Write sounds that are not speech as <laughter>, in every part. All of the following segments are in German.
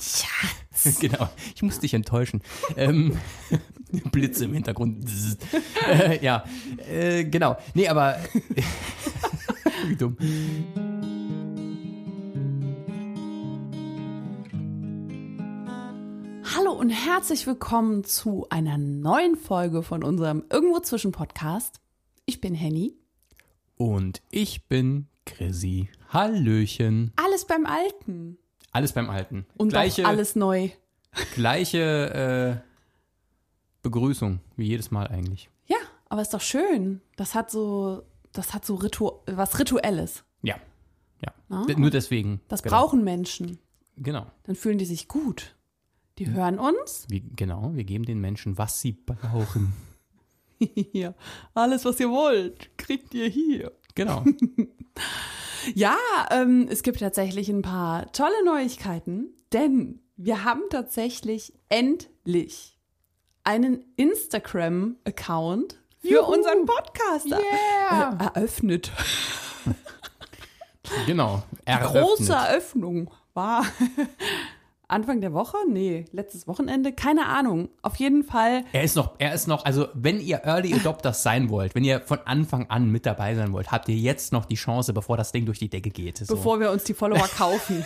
Schatz. <laughs> genau, ich muss dich enttäuschen. ähm, <laughs> Blitze im Hintergrund. <laughs> äh, ja, äh, genau. Nee, aber. Wie dumm. Hallo und herzlich willkommen zu einer neuen Folge von unserem Irgendwo zwischen Podcast. Ich bin Henny. Und ich bin Chrissy. Hallöchen. Alles beim Alten. Alles beim Alten. Und gleiche, alles neu. Gleiche äh, Begrüßung, wie jedes Mal eigentlich. Ja, aber ist doch schön. Das hat so, das hat so Ritu was Rituelles. Ja. Ja. Ah. Nur deswegen. Das genau. brauchen Menschen. Genau. Dann fühlen die sich gut. Die hören uns. Wir, genau, wir geben den Menschen, was sie brauchen. <laughs> Hier. Alles, was ihr wollt, kriegt ihr hier. Genau. <laughs> Ja, ähm, es gibt tatsächlich ein paar tolle Neuigkeiten, denn wir haben tatsächlich endlich einen Instagram-Account für Juhu. unseren Podcast Yeah. eröffnet. genau. Große Eröffnet. Eröffnung war Anfang der Woche? Nee, letztes Wochenende? Keine Ahnung. Auf jeden Fall. Er ist noch, er ist noch, also wenn ihr Early Adopters sein wollt, wenn ihr von Anfang an mit dabei sein wollt, habt ihr jetzt noch die Chance, bevor das Ding durch die Decke geht. So. Bevor wir uns die Follower <laughs> kaufen.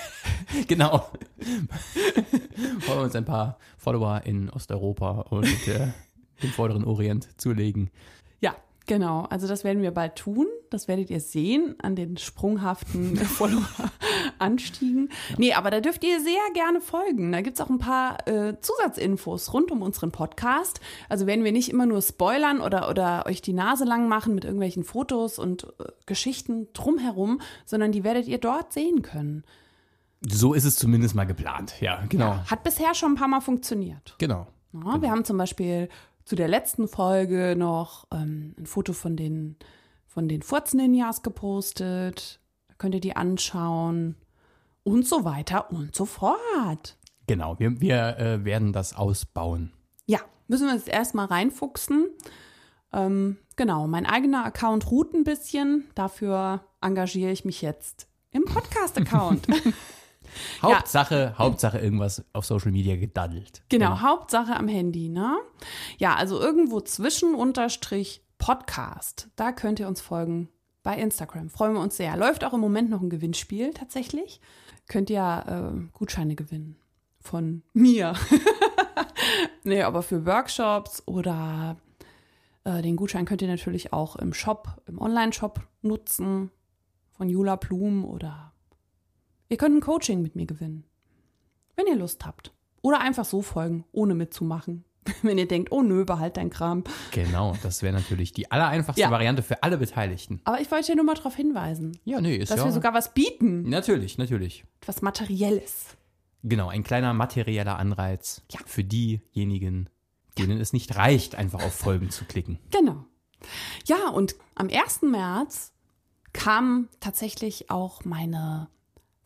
Genau. <laughs> Wollen wir uns ein paar Follower in Osteuropa und äh, dem vorderen Orient zulegen. Ja, genau. Also das werden wir bald tun. Das werdet ihr sehen an den sprunghaften <laughs> Follower-Anstiegen. Nee, aber da dürft ihr sehr gerne folgen. Da gibt's auch ein paar äh, Zusatzinfos rund um unseren Podcast. Also werden wir nicht immer nur spoilern oder, oder euch die Nase lang machen mit irgendwelchen Fotos und äh, Geschichten drumherum, sondern die werdet ihr dort sehen können. So ist es zumindest mal geplant. Ja, genau. Hat bisher schon ein paar Mal funktioniert. Genau. Ja, Wir haben zum Beispiel zu der letzten Folge noch ähm, ein Foto von den, von den Furz-Ninjas gepostet. Da könnt ihr die anschauen. Und so weiter und so fort. Genau. Wir, wir äh, werden das ausbauen. Ja, müssen wir uns erstmal reinfuchsen. Ähm, genau, mein eigener Account ruht ein bisschen. Dafür engagiere ich mich jetzt im Podcast-Account. <laughs> Hauptsache, Hauptsache irgendwas auf Social Media gedaddelt. Genau, Hauptsache am Handy, ne? Ja, also irgendwo zwischen Unterstrich Podcast. Da könnt ihr uns folgen bei Instagram. Freuen wir uns sehr. Läuft auch im Moment noch ein Gewinnspiel tatsächlich. Könnt ihr äh, Gutscheine gewinnen von mir. <laughs> nee, aber für Workshops oder äh, den Gutschein könnt ihr natürlich auch im Shop, im Online-Shop nutzen. Von Jula Blum oder ihr könnt ein Coaching mit mir gewinnen wenn ihr Lust habt. Oder einfach so folgen, ohne mitzumachen. <laughs> Wenn ihr denkt, oh nö, behalt dein Kram. Genau, das wäre natürlich die allereinfachste Ja. Variante für alle Beteiligten. Aber ich wollte ja nur mal darauf hinweisen, Ja, nee, ist dass ja. wir sogar was bieten. natürlich, natürlich. Etwas Materielles. Genau, ein kleiner materieller Anreiz Ja. für diejenigen, denen es nicht reicht, einfach auf Folgen zu klicken. Genau. Ja, und am 1. März kam tatsächlich auch meine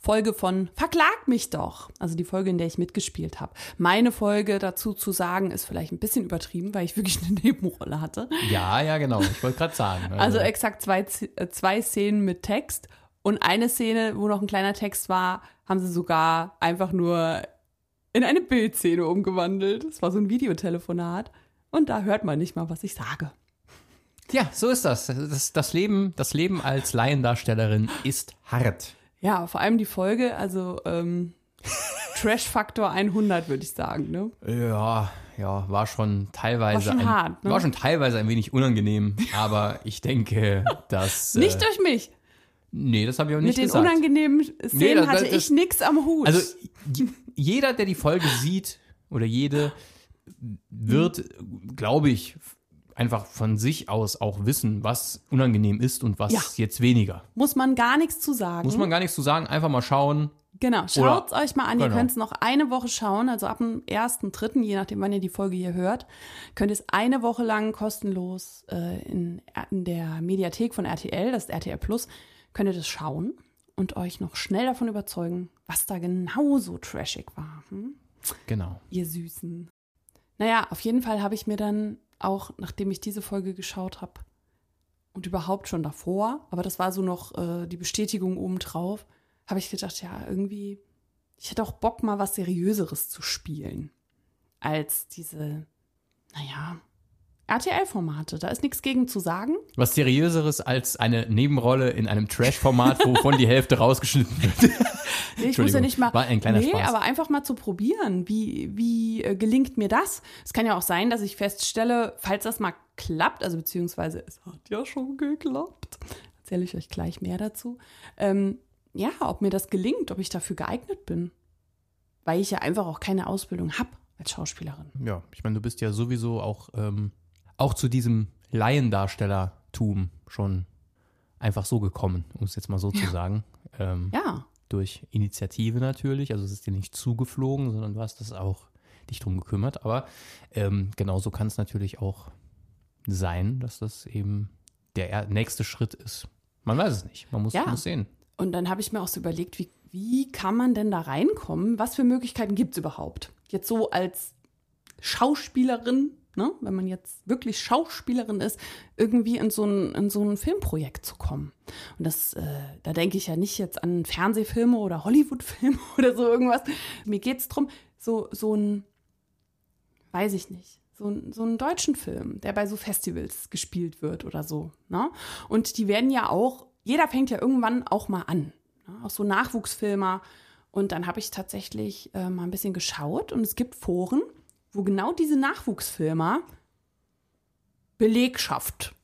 Folge von Verklag mich doch. Also die Folge, in der ich mitgespielt habe. Meine Folge dazu zu sagen, ist vielleicht ein bisschen übertrieben, weil ich wirklich eine <laughs> Nebenrolle hatte. Ja, ja, genau. Ich wollte gerade sagen. Also exakt zwei, äh, zwei Szenen mit Text und eine Szene, wo noch ein kleiner Text war, haben sie sogar einfach nur in eine Bildszene umgewandelt. Es war so ein Videotelefonat und da hört man nicht mal, was ich sage. ja, so ist das. das. Das Leben, das Leben als Laiendarstellerin ist hart. Ja, vor allem die Folge, also ähm, <laughs> Trash-Faktor 100, würde ich sagen. Ne? Ja, ja, war schon teilweise War schon ein, hart, ne? war schon teilweise ein wenig unangenehm, aber ich denke, <laughs> dass Nicht äh, durch mich. nee, das habe ich auch nicht Mit den gesagt. unangenehmen Szenen Nee, das- hatte das- ich nix am Hut. Also jeder, der die Folge sieht oder jede, wird, glaube ich, einfach von sich aus auch wissen, was unangenehm ist und was Ja. jetzt weniger. Muss man gar nichts zu sagen. Muss man gar nichts zu sagen, einfach mal schauen. Genau, schaut's euch mal an. Ihr Genau. könnt es noch eine Woche schauen, also ab dem 1.3., je nachdem, wann ihr die Folge hier hört, könnt ihr es eine Woche lang kostenlos äh, in, in der Mediathek von RTL, das ist RTL Plus, könnt ihr das schauen und euch noch schnell davon überzeugen, was da genauso trashig war. Hm? Genau. Ihr Süßen. Naja, auf jeden Fall habe ich mir dann auch, nachdem ich diese Folge geschaut habe und überhaupt schon davor, aber das war so noch äh, die Bestätigung obendrauf, habe ich gedacht, ja, irgendwie ich hätte auch Bock, mal was Seriöseres zu spielen. Als diese, naja, RTL-Formate. Da ist nichts gegen zu sagen. Was seriöseres als eine Nebenrolle in einem Trash-Format, wovon die Hälfte rausgeschnitten wird. <laughs> Nee, ich muss ja nicht mal. War ein kleiner nee, Spaß. aber einfach mal zu probieren. Wie, wie äh, gelingt mir das? Es kann ja auch sein, dass ich feststelle, falls das mal klappt, also beziehungsweise es hat ja schon geklappt, erzähle ich euch gleich mehr dazu. Ähm, ja, ob mir das gelingt, ob ich dafür geeignet bin. Weil ich ja einfach auch keine Ausbildung habe als Schauspielerin. Ja, ich meine, du bist ja sowieso auch, ähm, auch zu diesem Laiendarstellertum schon einfach so gekommen, um es jetzt mal so zu sagen. Ähm, Ja, Durch Initiative natürlich, also es ist dir nicht zugeflogen, sondern du hast das auch dich drum gekümmert. Aber ähm, genauso kann es natürlich auch sein, dass das eben der er- nächste Schritt ist. Man weiß es nicht, man muss, Ja. muss sehen. Und dann habe ich mir auch so überlegt, wie, wie kann man denn da reinkommen? Was für Möglichkeiten gibt es überhaupt? Jetzt so als Schauspielerin, ne, wenn man jetzt wirklich Schauspielerin ist, irgendwie in so ein, in so ein Filmprojekt zu kommen. Und das, äh, da denke ich ja nicht jetzt an Fernsehfilme oder Hollywoodfilme <laughs> oder so irgendwas. Mir geht es darum, so, so ein, weiß ich nicht, so, so einen deutschen Film, der bei so Festivals gespielt wird oder so. Ne? Und die werden ja auch, jeder fängt ja irgendwann auch mal an. Ne? Auch so Nachwuchsfilmer. Und dann habe ich tatsächlich äh, mal ein bisschen geschaut und es gibt Foren, wo genau diese Nachwuchsfilmer Belegschaft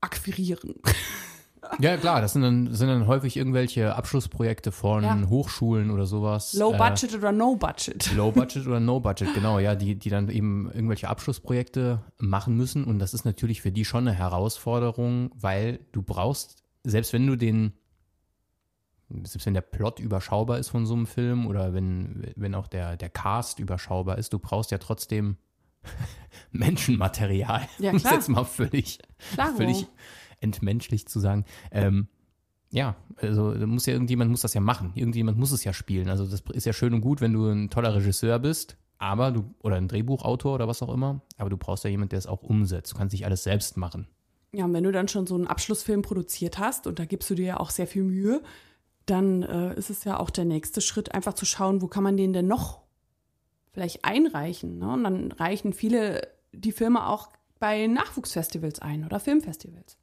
akquirieren. <laughs> Ja, klar, das sind dann, sind dann häufig irgendwelche Abschlussprojekte von Ja. Hochschulen oder sowas. Low Äh, Budget oder No Budget. Low <laughs> Budget oder No Budget, genau, ja, die, die dann eben irgendwelche Abschlussprojekte machen müssen. Und das ist natürlich für die schon eine Herausforderung, weil du brauchst, selbst wenn du den, selbst wenn der Plot überschaubar ist von so einem Film oder wenn, wenn auch der, der Cast überschaubar ist, du brauchst ja trotzdem <laughs> Menschenmaterial. Ja, Um es klar. jetzt mal völlig, Klaro. völlig entmenschlich zu sagen. Ähm, ja, also muss ja irgendjemand muss das ja machen. Irgendjemand muss es ja spielen. Also das ist ja schön und gut, wenn du ein toller Regisseur bist, aber du oder ein Drehbuchautor oder was auch immer, aber du brauchst ja jemanden, der es auch umsetzt. Du kannst nicht alles selbst machen. Ja, und wenn du dann schon so einen Abschlussfilm produziert hast und da gibst du dir ja auch sehr viel Mühe, dann äh, ist es ja auch der nächste Schritt, einfach zu schauen, wo kann man den denn noch vielleicht einreichen. Ne? Und dann reichen viele die Filme auch bei Nachwuchsfestivals ein oder Filmfestivals.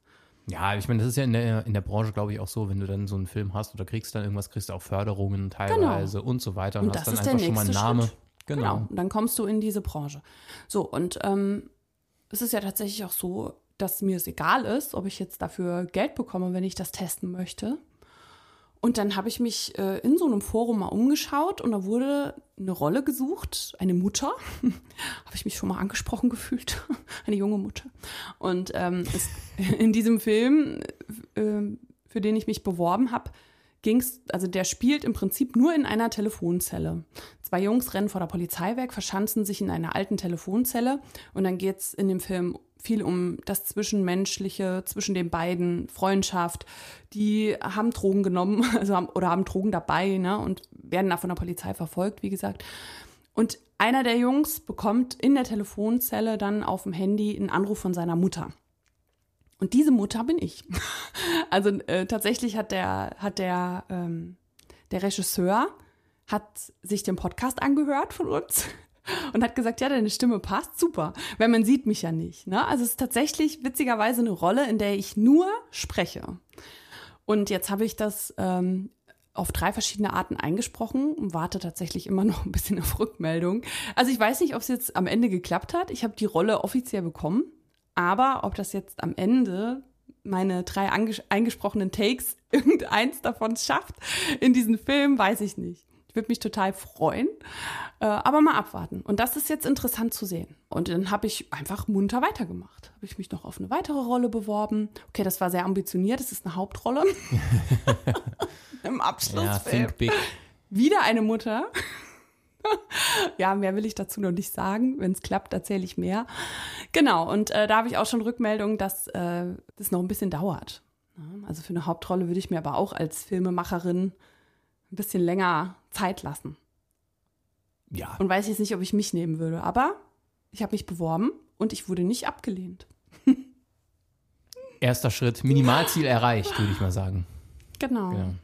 Ja, ich meine, das ist ja in der, in der Branche, glaube ich, auch so, wenn du dann so einen Film hast oder kriegst dann irgendwas, kriegst du auch Förderungen teilweise und so weiter und, Und hast das dann einfach schon mal einen nächste Name. Schritt. Genau. Genau. Und dann kommst du in diese Branche. So, und ähm, es ist ja tatsächlich auch so, dass mir es egal ist, ob ich jetzt dafür Geld bekomme, wenn ich das testen möchte. Und dann habe ich mich äh, in so einem Forum mal umgeschaut und da wurde eine Rolle gesucht, eine Mutter. <laughs> habe ich mich schon mal angesprochen gefühlt, <laughs> eine junge Mutter. Und ähm, es, <laughs> in diesem Film, äh, für den ich mich beworben habe, ging's, also der spielt im Prinzip nur in einer Telefonzelle. Zwei Jungs rennen vor der Polizei weg, verschanzen sich in einer alten Telefonzelle und dann geht's in dem Film viel um das Zwischenmenschliche zwischen den beiden, Freundschaft. Die haben Drogen genommen, <laughs> also haben, oder haben Drogen dabei, ne, und werden da von der Polizei verfolgt, wie gesagt. Und einer der Jungs bekommt in der Telefonzelle dann auf dem Handy einen Anruf von seiner Mutter. Und diese Mutter bin ich. <laughs> Also äh, tatsächlich hat der, hat der, ähm, der Regisseur hat sich den Podcast angehört von uns und hat gesagt, ja, deine Stimme passt, super, weil man sieht mich ja nicht. Ne? Also es ist tatsächlich witzigerweise eine Rolle, in der ich nur spreche. Und jetzt habe ich das ähm, auf drei verschiedene Arten eingesprochen und warte tatsächlich immer <laughs> noch ein bisschen auf Rückmeldung. Also ich weiß nicht, ob es jetzt am Ende geklappt hat. Ich habe die Rolle offiziell bekommen, aber ob das jetzt am Ende meine drei eingesprochenen Takes <laughs> irgendeins davon schafft in diesem Film, weiß ich nicht. Ich würde mich total freuen, äh, aber mal abwarten. Und das ist jetzt interessant zu sehen. Und dann habe ich einfach munter weitergemacht. Habe ich mich noch auf eine weitere Rolle beworben. Okay, das war sehr ambitioniert. Das ist eine Hauptrolle <laughs> im Ja, Abschlussfilm. big. Wieder eine Mutter. ja, mehr will ich dazu noch nicht sagen. Wenn es klappt, erzähle ich mehr. Genau, und äh, da habe ich auch schon Rückmeldung, dass äh, das noch ein bisschen dauert. Ja, also für eine Hauptrolle würde ich mir aber auch als Filmemacherin ein bisschen länger Zeit lassen. Ja, Und weiß jetzt nicht, ob ich mich nehmen würde. Aber ich habe mich beworben und ich wurde nicht abgelehnt. erster Schritt, Minimalziel erreicht, würde ich mal sagen. Genau. Ja.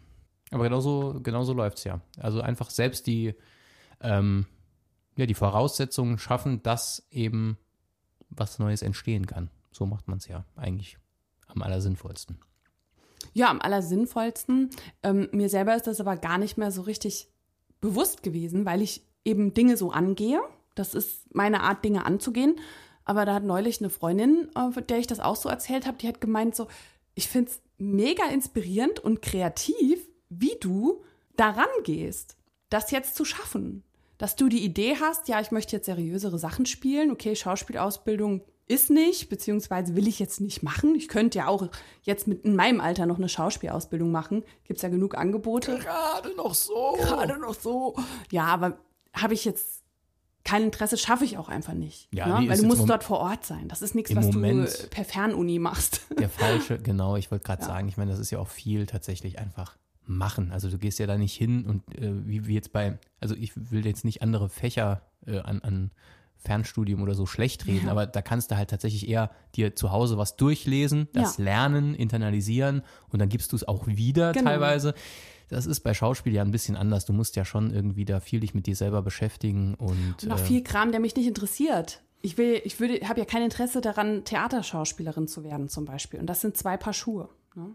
Aber genauso, genauso läuft es ja. Also einfach selbst die, ähm, ja, die Voraussetzungen schaffen, dass eben was Neues entstehen kann. So macht man es ja eigentlich am allersinnvollsten. Ja, am allersinnvollsten. Ähm, mir selber ist das aber gar nicht mehr so richtig bewusst gewesen, weil ich eben Dinge so angehe. Das ist meine Art, Dinge anzugehen. Aber da hat neulich eine Freundin, äh, der ich das auch so erzählt habe, die hat gemeint so, ich finde es mega inspirierend und kreativ, wie du daran gehst, das jetzt zu schaffen. Dass du die Idee hast, ja, ich möchte jetzt seriösere Sachen spielen, okay, Schauspielausbildung ist nicht, beziehungsweise will ich jetzt nicht machen. Ich könnte ja auch jetzt mit in meinem Alter noch eine Schauspielausbildung machen. Gibt es ja genug Angebote. Gerade noch so. Gerade noch so. Ja, aber habe ich jetzt kein Interesse, schaffe ich auch einfach nicht. Ja, ne? Weil du musst dort vor Ort sein. Das ist nichts, was Moment- du per Fernuni machst. <laughs> Der falsche, genau, ich wollte gerade Ja. sagen, ich meine, das ist ja auch viel tatsächlich einfach machen. Also du gehst ja da nicht hin und äh, wie, wie jetzt bei, also ich will jetzt nicht andere Fächer äh, an, an Fernstudium oder so schlecht reden, Ja. aber da kannst du halt tatsächlich eher dir zu Hause was durchlesen, das Ja. lernen, internalisieren und dann gibst du es auch wieder Genau. teilweise. Das ist bei Schauspiel ja ein bisschen anders. Du musst ja schon irgendwie da viel dich mit dir selber beschäftigen und Und auch äh, viel Kram, der mich nicht interessiert. Ich will, ich würde, habe ja kein Interesse daran, Theaterschauspielerin zu werden zum Beispiel. Und das sind zwei Paar Schuhe. Ne?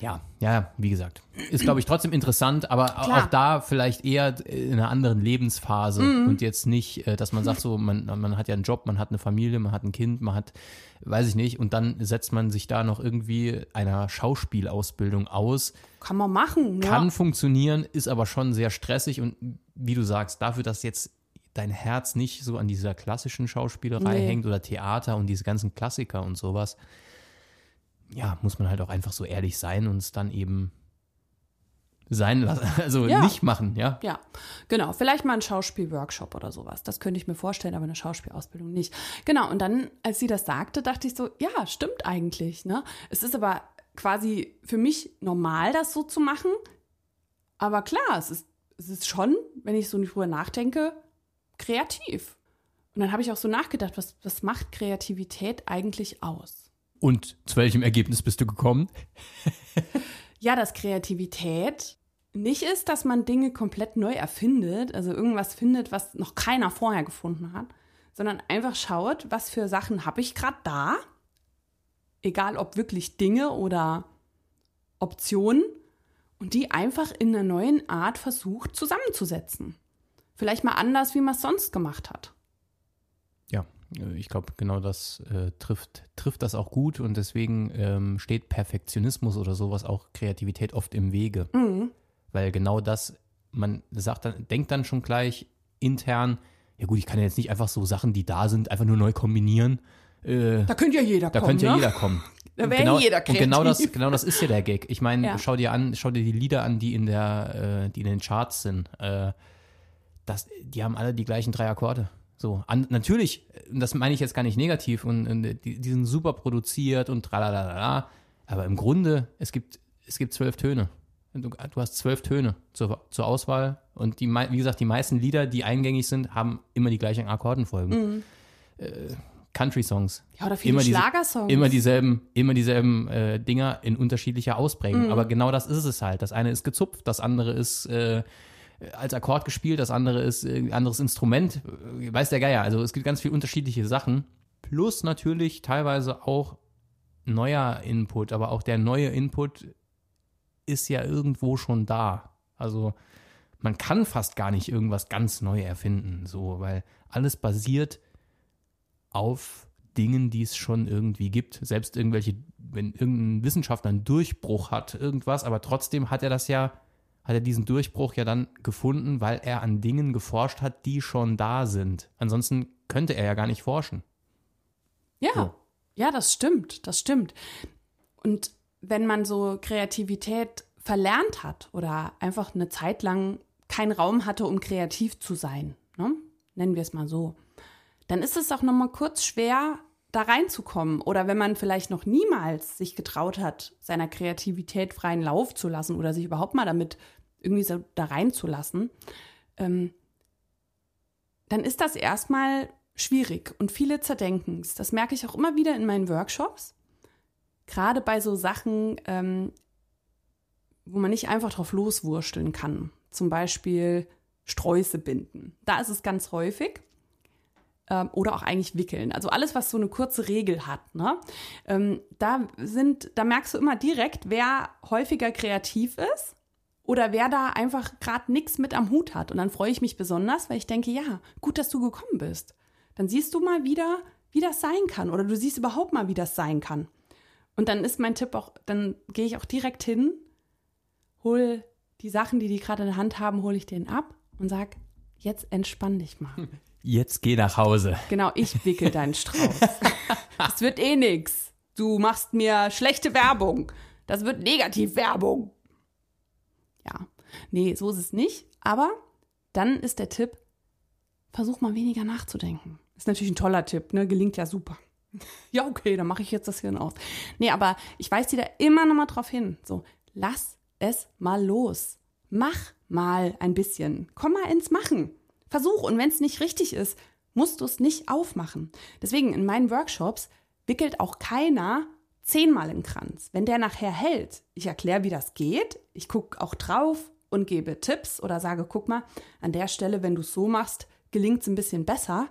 Ja, ja, wie gesagt. Ist, glaube ich, trotzdem interessant, aber Klar. auch da vielleicht eher in einer anderen Lebensphase Mhm. und jetzt nicht, äh, dass man sagt, so, man, man hat ja einen Job, man hat eine Familie, man hat ein Kind, man hat, weiß ich nicht, und dann setzt man sich da noch irgendwie einer Schauspielausbildung aus. Kann man machen. Kann ja. funktionieren, ist aber schon sehr stressig und wie du sagst, dafür, dass jetzt dein Herz nicht so an dieser klassischen Schauspielerei Nee. hängt oder Theater und diese ganzen Klassiker und sowas, ja, muss man halt auch einfach so ehrlich sein und es dann eben sein lassen, <laughs> also Ja. nicht machen, ja. Ja, genau. Vielleicht mal ein Schauspielworkshop oder sowas. Das könnte ich mir vorstellen, aber eine Schauspielausbildung nicht. Genau. Und dann, als sie das sagte, dachte ich so, ja, stimmt eigentlich. Ne? Es ist aber quasi für mich normal, das so zu machen. Aber klar, es ist, es ist schon, wenn ich so drüber nachdenke, kreativ. Und dann habe ich auch so nachgedacht, was, was macht Kreativität eigentlich aus? Und zu welchem Ergebnis bist du gekommen? Ja, dass Kreativität nicht ist, dass man Dinge komplett neu erfindet, also irgendwas findet, was noch keiner vorher gefunden hat, sondern einfach schaut, was für Sachen habe ich gerade da, egal ob wirklich Dinge oder Optionen, und die einfach in einer neuen Art versucht zusammenzusetzen. Vielleicht mal anders, wie man es sonst gemacht hat. Ja, ich glaube, genau das äh, trifft, trifft das auch gut und deswegen ähm, steht Perfektionismus oder sowas auch Kreativität oft im Wege. Weil genau das, man sagt dann, denkt dann schon gleich intern, ja gut, ich kann ja jetzt nicht einfach so Sachen, die da sind, einfach nur neu kombinieren. Äh, Da könnte ja jeder da kommen. könnte ja ne? jeder kommen. Da wäre genau, jeder Und genau das, kreativ. genau das ist ja der Gag. Ich meine, Ja. schau dir an, schau dir die Lieder an, die in der, äh, die in den Charts sind. Äh, das, die haben alle die gleichen drei Akkorde. So, an, natürlich, das meine ich jetzt gar nicht negativ und, und die, die sind super produziert und tralalala, aber im Grunde, es gibt, es gibt zwölf Töne. Du, du hast zwölf Töne zur, zur Auswahl und die, wie gesagt, die meisten Lieder, die eingängig sind, haben immer die gleichen Akkordenfolgen. Äh, Country-Songs. Ja, oder viele Immer diese- Schlagersongs. Immer dieselben, immer dieselben äh, Dinger in unterschiedlicher Ausprägung. Aber genau das ist es halt. Das eine ist gezupft, das andere ist äh, als Akkord gespielt, das andere ist äh, ein anderes Instrument. Äh, Weiß der Geier. Also es gibt ganz viele unterschiedliche Sachen. Plus natürlich teilweise auch neuer Input. Aber auch der neue Input ist ja irgendwo schon da. Also man kann fast gar nicht irgendwas ganz neu erfinden, so, weil alles basiert auf Dingen, die es schon irgendwie gibt. Selbst irgendwelche, wenn irgendein Wissenschaftler einen Durchbruch hat, irgendwas, aber trotzdem hat er das ja, hat er diesen Durchbruch ja dann gefunden, weil er an Dingen geforscht hat, die schon da sind. Ansonsten könnte er ja gar nicht forschen. Ja, So. ja, das stimmt, das stimmt. Und wenn man so Kreativität verlernt hat oder einfach eine Zeit lang keinen Raum hatte, um kreativ zu sein, ne? nennen wir es mal so, dann ist es auch noch mal kurz schwer, da reinzukommen. Oder wenn man vielleicht noch niemals sich getraut hat, seiner Kreativität freien Lauf zu lassen oder sich überhaupt mal damit irgendwie so da reinzulassen, ähm, dann ist das erstmal schwierig und viele zerdenken es. Das merke ich auch immer wieder in meinen Workshops. Gerade bei so Sachen, ähm, wo man nicht einfach drauf loswursteln kann. Zum Beispiel Sträuße binden. Da ist es ganz häufig. Ähm, oder auch eigentlich wickeln. Also alles, was so eine kurze Regel hat. Ne? Ähm, da, sind, da merkst du immer direkt, wer häufiger kreativ ist oder wer da einfach gerade nichts mit am Hut hat. Und dann freue ich mich besonders, weil ich denke, ja, gut, dass du gekommen bist. Dann siehst du mal wieder, wie das sein kann. Oder du siehst überhaupt mal, wie das sein kann. Und dann ist mein Tipp auch, dann gehe ich auch direkt hin, hol die Sachen, die die gerade in der Hand haben, hole ich denen ab und sag, jetzt entspann dich mal. <laughs> Jetzt geh nach Hause. Genau, ich wickel deinen Strauß. <laughs> Das wird eh nix. Du machst mir schlechte Werbung. Das wird Negativwerbung. Ja, nee, so ist es nicht. Aber dann ist der Tipp, versuch mal weniger nachzudenken. Ist natürlich ein toller Tipp, ne? Gelingt ja super. <laughs> Ja, okay, dann mache ich jetzt das Hirn aus. Nee, aber ich weise dir da immer noch mal drauf hin. So, lass es mal los. Mach mal ein bisschen. Komm mal ins Machen. Versuch. Und wenn es nicht richtig ist, musst du es nicht aufmachen. Deswegen in meinen Workshops wickelt auch keiner zehnmal im Kranz. Wenn der nachher hält, ich erkläre, wie das geht, ich gucke auch drauf und gebe Tipps oder sage, guck mal, an der Stelle, wenn du es so machst, gelingt es ein bisschen besser.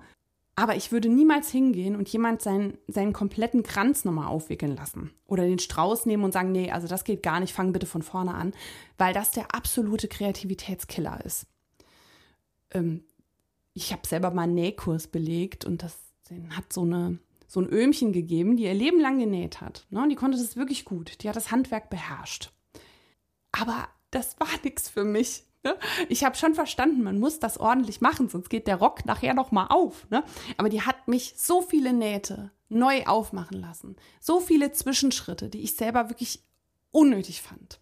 Aber ich würde niemals hingehen und jemand seinen, seinen kompletten Kranz nochmal aufwickeln lassen. Oder den Strauß nehmen und sagen, nee, also das geht gar nicht, fang bitte von vorne an, weil das der absolute Kreativitätskiller ist. Ähm, ich habe selber mal einen Nähkurs belegt und das den hat so eine so ein Öhmchen gegeben, die ihr Leben lang genäht hat. Ne? Und die konnte das wirklich gut. Die hat das Handwerk beherrscht. Aber das war nichts für mich. Ne? Ich habe schon verstanden, man muss das ordentlich machen, sonst geht der Rock nachher noch mal auf. Ne? Aber die hat mich so viele Nähte neu aufmachen lassen, so viele Zwischenschritte, die ich selber wirklich unnötig fand.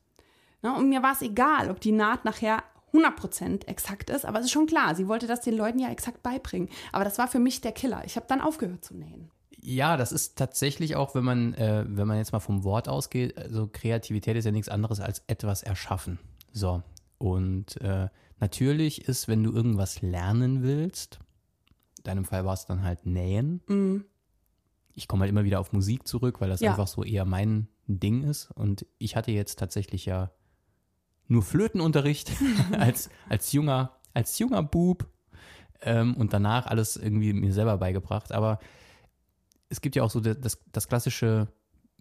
Ne? Und mir war es egal, ob die Naht nachher 100% exakt ist, aber es ist schon klar, sie wollte das den Leuten ja exakt beibringen. Aber das war für mich der Killer. Ich habe dann aufgehört zu nähen. Ja, das ist tatsächlich auch, wenn man, äh, wenn man jetzt mal vom Wort ausgeht, also Kreativität ist ja nichts anderes als etwas erschaffen. So, und äh, natürlich ist, wenn du irgendwas lernen willst, in deinem Fall war es dann halt Nähen. Mhm. Ich komme halt immer wieder auf Musik zurück, weil das ja. einfach so eher mein Ding ist. Und ich hatte jetzt tatsächlich ja nur Flötenunterricht <laughs> <laughs> als, als, junger, als junger Bub ähm, und danach alles irgendwie mir selber beigebracht. Aber es gibt ja auch so das, das klassische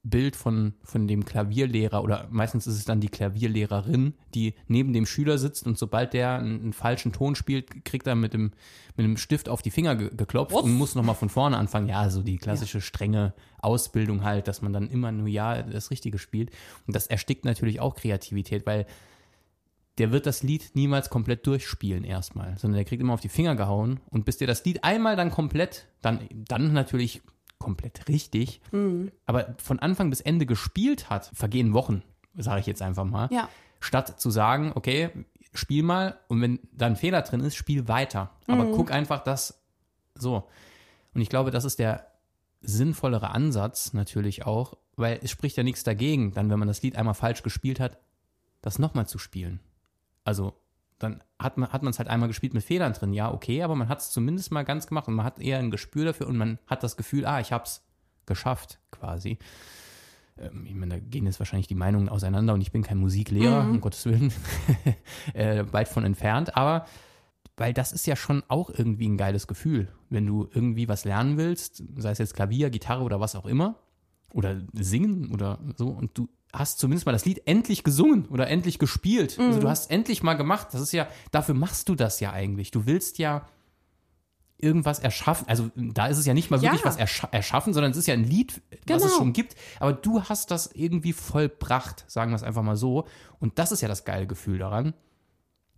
Bild von, von dem Klavierlehrer oder meistens ist es dann die Klavierlehrerin, die neben dem Schüler sitzt und sobald der einen, einen falschen Ton spielt, kriegt er mit dem, mit dem Stift auf die Finger ge geklopft Uff. und muss nochmal von vorne anfangen. Ja, so die klassische strenge Ausbildung halt, dass man dann immer nur ja das Richtige spielt. Und das erstickt natürlich auch Kreativität, weil der wird das Lied niemals komplett durchspielen erstmal, sondern der kriegt immer auf die Finger gehauen und bis der das Lied einmal dann komplett, dann, dann natürlich komplett richtig, mhm. aber von Anfang bis Ende gespielt hat, vergehen Wochen, sage ich jetzt einfach mal. Ja. Statt zu sagen, okay, spiel mal und wenn da ein Fehler drin ist, spiel weiter. Aber mhm. guck einfach, dass so. Und ich glaube, das ist der sinnvollere Ansatz natürlich auch, weil es spricht ja nichts dagegen, dann, wenn man das Lied einmal falsch gespielt hat, das nochmal zu spielen. Also dann hat man hat es halt einmal gespielt mit Fehlern drin. Ja, okay, aber man hat es zumindest mal ganz gemacht und man hat eher ein Gespür dafür und man hat das Gefühl, ah, ich habe es geschafft, quasi. Ähm, ich meine, da gehen jetzt wahrscheinlich die Meinungen auseinander und ich bin kein Musiklehrer, mhm. um Gottes Willen, <laughs> äh, weit von entfernt, aber weil das ist ja schon auch irgendwie ein geiles Gefühl, wenn du irgendwie was lernen willst, sei es jetzt Klavier, Gitarre oder was auch immer, oder singen oder so, und du hast zumindest mal das Lied endlich gesungen oder endlich gespielt. Mhm. Also du hast endlich mal gemacht. Das ist ja, dafür machst du das ja eigentlich. Du willst ja irgendwas erschaffen. Also da ist es ja nicht mal wirklich ja. was erscha erschaffen, sondern es ist ja ein Lied, genau. was es genau. schon gibt. Aber du hast das irgendwie vollbracht, sagen wir es einfach mal so. Und das ist ja das geile Gefühl daran.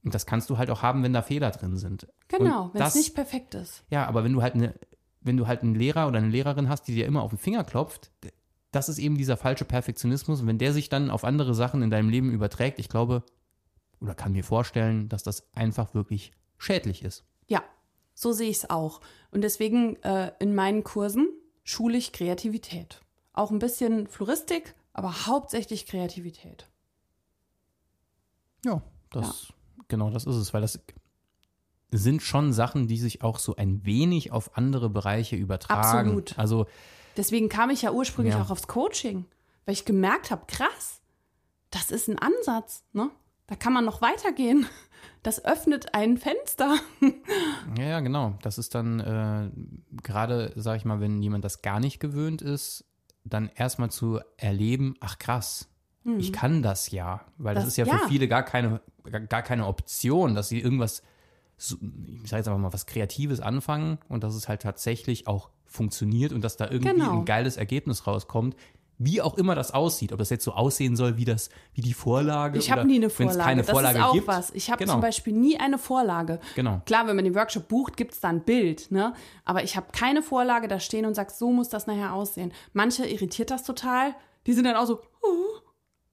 Und das kannst du halt auch haben, wenn da Fehler drin sind. Genau, wenn es nicht perfekt ist. Ja, aber wenn du halt eine, wenn du halt einen Lehrer oder eine Lehrerin hast, die dir immer auf den Finger klopft, das ist eben dieser falsche Perfektionismus. Und wenn der sich dann auf andere Sachen in deinem Leben überträgt, ich glaube, oder kann mir vorstellen, dass das einfach wirklich schädlich ist. Ja, so sehe ich es auch. Und deswegen äh, in meinen Kursen schule ich Kreativität. Auch ein bisschen Floristik, aber hauptsächlich Kreativität. Ja, das, ja. genau das ist es, weil das sind schon Sachen, die sich auch so ein wenig auf andere Bereiche übertragen. Absolut. Also Deswegen kam ich ja ursprünglich ja. auch aufs Coaching, weil ich gemerkt habe, krass, das ist ein Ansatz, ne? Da kann man noch weitergehen. Das öffnet ein Fenster. <laughs> Ja, ja, genau. Das ist dann äh, gerade, sag ich mal, wenn jemand das gar nicht gewöhnt ist, dann erstmal zu erleben, ach krass, ich kann das ja. Weil das, Das- ist ja, ja. für viele gar keine, gar keine Option, dass sie irgendwas, so, ich sage jetzt einfach mal, was Kreatives anfangen und dass es halt tatsächlich auch funktioniert und dass da irgendwie Genau. ein geiles Ergebnis rauskommt. Wie auch immer das aussieht, ob das jetzt so aussehen soll wie das, wie die Vorlage. Ich habe nie eine Vorlage. keine das Vorlage ist auch gibt. was. Ich habe Genau. zum Beispiel nie eine Vorlage. Genau. Klar, wenn man den Workshop bucht, gibt es da ein Bild, ne? Aber ich habe keine Vorlage da stehen und sag, so muss das nachher aussehen. Manche irritiert das total. Die sind dann auch so, oh,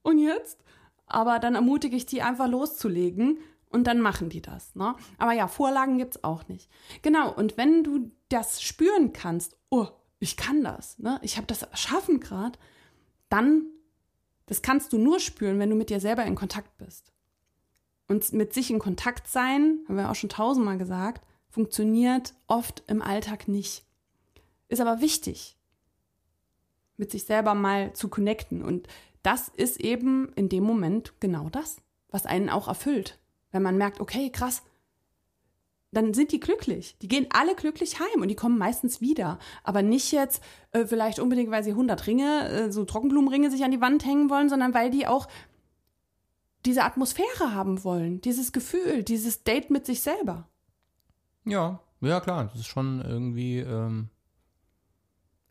und jetzt? Aber dann ermutige ich die einfach loszulegen und dann machen die das, ne? Aber ja, Vorlagen gibt es auch nicht. Genau, und wenn du das spüren kannst, oh, ich kann das, ne? Ich habe das erschaffen gerade, dann, das kannst du nur spüren, wenn du mit dir selber in Kontakt bist. Und mit sich in Kontakt sein, haben wir auch schon tausendmal gesagt, funktioniert oft im Alltag nicht. Ist aber wichtig, mit sich selber mal zu connecten. Und das ist eben in dem Moment genau das, was einen auch erfüllt. Wenn man merkt, okay, krass, dann sind die glücklich. Die gehen alle glücklich heim und die kommen meistens wieder. Aber nicht jetzt äh, vielleicht unbedingt, weil sie 100 Ringe, äh, so Trockenblumenringe sich an die Wand hängen wollen, sondern weil die auch diese Atmosphäre haben wollen, dieses Gefühl, dieses Date mit sich selber. Ja, ja klar, das ist schon irgendwie, ähm,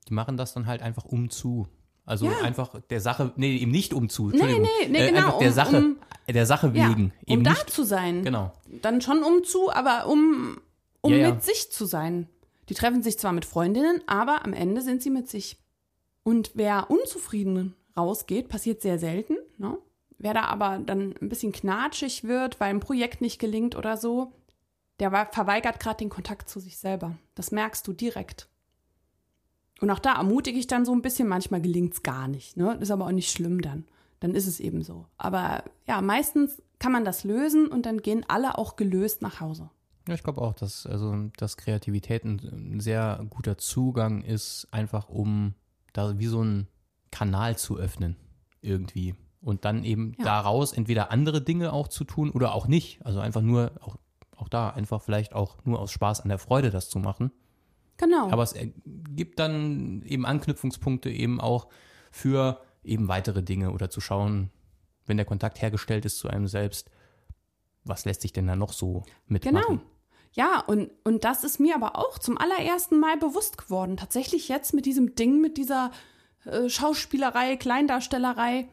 die machen das dann halt einfach um zu. Also Ja. einfach der Sache, nee, eben nicht um zu, Entschuldigung. nee, nee, äh, genau, der um- Sache, um- der Sache Ja, wegen. um eben da nicht, zu sein. genau. Dann schon um zu, aber um, um Ja, ja. mit sich zu sein. Die treffen sich zwar mit Freundinnen, aber am Ende sind sie mit sich. Und wer unzufrieden rausgeht, passiert sehr selten. Ne? Wer da aber dann ein bisschen knatschig wird, weil ein Projekt nicht gelingt oder so, der verweigert gerade den Kontakt zu sich selber. Das merkst du direkt. Und auch da ermutige ich dann so ein bisschen, manchmal gelingt es gar nicht. Ne? Ist aber auch nicht schlimm dann. Dann ist es eben so. Aber ja, meistens kann man das lösen und dann gehen alle auch gelöst nach Hause. Ja, ich glaube auch, dass, also, dass Kreativität ein, sehr guter Zugang ist, einfach um da wie so einen Kanal zu öffnen, irgendwie. Und dann eben Ja. daraus entweder andere Dinge auch zu tun oder auch nicht. Also einfach nur, auch, auch da, einfach vielleicht auch nur aus Spaß an der Freude das zu machen. Genau. Aber es gibt dann eben Anknüpfungspunkte eben auch für eben weitere Dinge oder zu schauen, wenn der Kontakt hergestellt ist zu einem selbst, was lässt sich denn da noch so mitmachen? Genau. Ja, und, und das ist mir aber auch zum allerersten Mal bewusst geworden. Tatsächlich jetzt mit diesem Ding, mit dieser äh, Schauspielerei, Kleindarstellerei,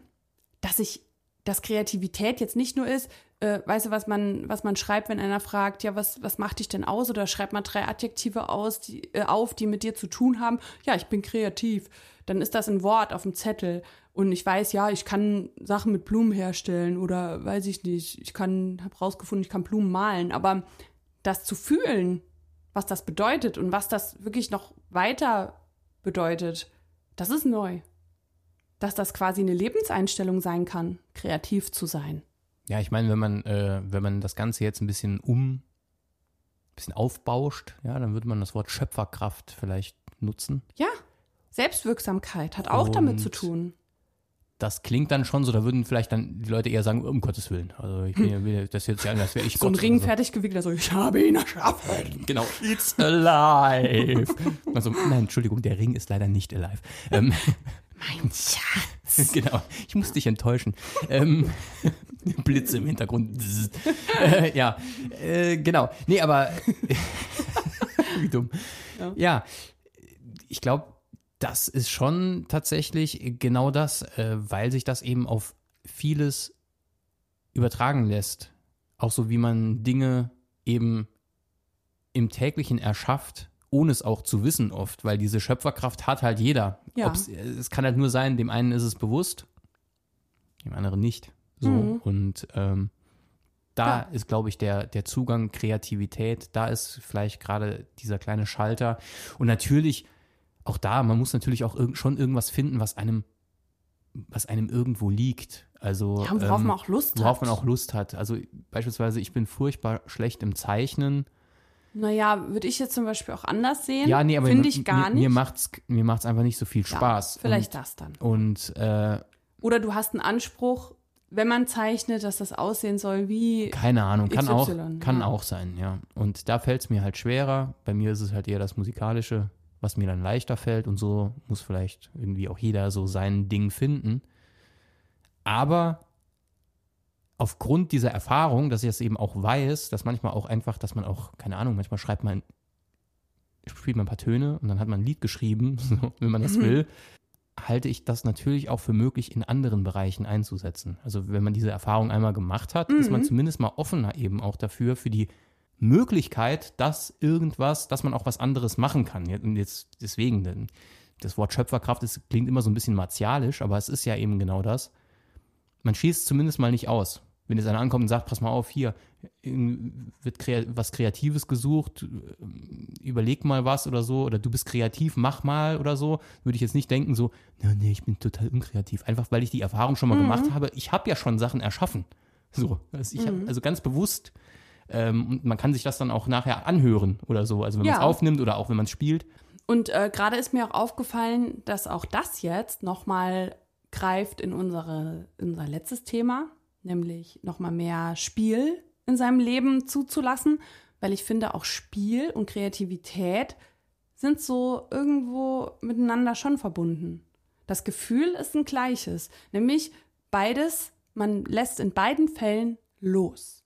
dass ich, dass Kreativität jetzt nicht nur ist, äh, weißt du, was man, was man schreibt, wenn einer fragt, ja, was, was macht dich denn aus? Oder schreibt man drei Adjektive aus, die, äh, auf, die mit dir zu tun haben. Ja, ich bin kreativ. Dann ist das ein Wort auf dem Zettel. Und ich weiß, ja, ich kann Sachen mit Blumen herstellen oder weiß ich nicht. Ich kann, habe rausgefunden, ich kann Blumen malen. Aber das zu fühlen, was das bedeutet und was das wirklich noch weiter bedeutet, das ist neu. Dass das quasi eine Lebenseinstellung sein kann, kreativ zu sein. Ja, ich meine, wenn man, äh, wenn man das Ganze jetzt ein bisschen um, ein bisschen aufbauscht, ja, dann würde man das Wort Schöpferkraft vielleicht nutzen. Ja, Selbstwirksamkeit hat auch damit Und zu tun. Das klingt dann schon so, da würden vielleicht dann die Leute eher sagen, um Gottes Willen. Also ich bin ja- das jetzt ja, als wäre ich So ein Gott Ring oder so. fertig gewickelt, also ich habe ihn erschaffen. Genau, it's alive. <laughs> Also, nein, Entschuldigung, der Ring ist leider nicht alive. Ähm, Mein Schatz. <laughs> genau, ich muss dich enttäuschen. Ähm, <laughs> Blitze im Hintergrund. Äh, ja, äh, genau. Nee, aber <laughs> wie dumm. Ja. Ja, ich glaube, das ist schon tatsächlich genau das, äh, weil sich das eben auf vieles übertragen lässt. Auch so wie man Dinge eben im täglichen erschafft, ohne es auch zu wissen oft, weil diese Schöpferkraft hat halt jeder. Ja. Ob's, es kann halt nur sein, dem einen ist es bewusst, dem anderen nicht. So Mhm. und ähm, da Ja. ist, glaube ich, der, der Zugang Kreativität, da ist vielleicht gerade dieser kleine Schalter. Und natürlich, auch da, man muss natürlich auch irg schon irgendwas finden, was einem, was einem irgendwo liegt. Also Ja, und worauf ähm, man auch Lust worauf hat. man auch Lust hat. Also beispielsweise, ich bin furchtbar schlecht im Zeichnen. Naja, würde ich jetzt zum Beispiel auch anders sehen. Ja, nee, aber Finde mir, ich gar mir, nicht. mir macht's mir macht's einfach nicht so viel Ja, Spaß. Vielleicht das dann. Und, und äh, Oder du hast einen Anspruch, wenn man zeichnet, dass das aussehen soll wie. Keine Ahnung, kann, XY, auch, kann ja. auch sein, ja. Und da fällt es mir halt schwerer. Bei mir ist es halt eher das Musikalische, was mir dann leichter fällt. Und so muss vielleicht irgendwie auch jeder so sein Ding finden. Aber aufgrund dieser Erfahrung, dass ich es eben auch weiß, dass manchmal auch einfach, dass man auch, keine Ahnung, manchmal schreibt man, spielt man ein paar Töne und dann hat man ein Lied geschrieben, <laughs> so, wenn man das Mhm. will, halte ich das natürlich auch für möglich, in anderen Bereichen einzusetzen. Also wenn man diese Erfahrung einmal gemacht hat, ist man Mhm. zumindest mal offener eben auch dafür, für die Möglichkeit, dass irgendwas, dass man auch was anderes machen kann. Und jetzt deswegen, denn das Wort Schöpferkraft ist, klingt immer so ein bisschen martialisch, aber es ist ja eben genau das. Man schießt zumindest mal nicht aus. Wenn jetzt einer ankommt und sagt, pass mal auf, hier wird was Kreatives gesucht, überleg mal was oder so, oder du bist kreativ, mach mal oder so, würde ich jetzt nicht denken, so, nee, nee, ich bin total unkreativ. Einfach weil ich die Erfahrung schon mal gemacht habe, ich habe ja schon Sachen erschaffen. So, also, hab, also ganz bewusst. Ähm, und man kann sich das dann auch nachher anhören oder so, also wenn man es Ja. aufnimmt oder auch wenn man es spielt. Und äh, gerade ist mir auch aufgefallen, dass auch das jetzt nochmal greift in unsere, in unser letztes Thema, nämlich nochmal mehr Spiel in seinem Leben zuzulassen, weil ich finde, auch Spiel und Kreativität sind so irgendwo miteinander schon verbunden. Das Gefühl ist ein gleiches, nämlich beides, man lässt in beiden Fällen los.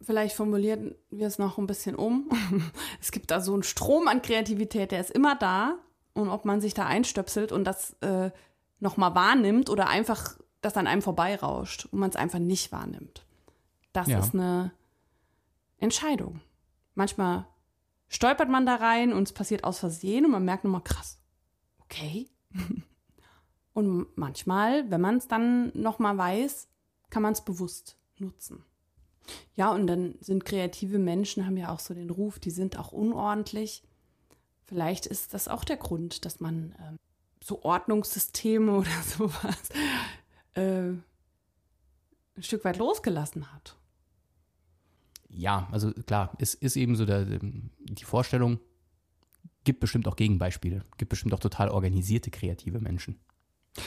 Vielleicht formulieren wir es noch ein bisschen um. <laughs> Es gibt da so einen Strom an Kreativität, der ist immer da. Und ob man sich da einstöpselt und das äh, nochmal wahrnimmt oder einfach das an einem vorbeirauscht und man es einfach nicht wahrnimmt. Das Ja. ist eine Entscheidung. Manchmal stolpert man da rein und es passiert aus Versehen und man merkt nochmal, krass, okay. <laughs> Und manchmal, wenn man es dann nochmal weiß, kann man es bewusst nutzen. Ja, und dann sind kreative Menschen, haben ja auch so den Ruf, die sind auch unordentlich. Vielleicht ist das auch der Grund, dass man ähm, so Ordnungssysteme <laughs> oder sowas äh, ein Stück weit losgelassen hat. Ja, also klar, es ist eben so der, die Vorstellung, gibt bestimmt auch Gegenbeispiele, gibt bestimmt auch total organisierte kreative Menschen.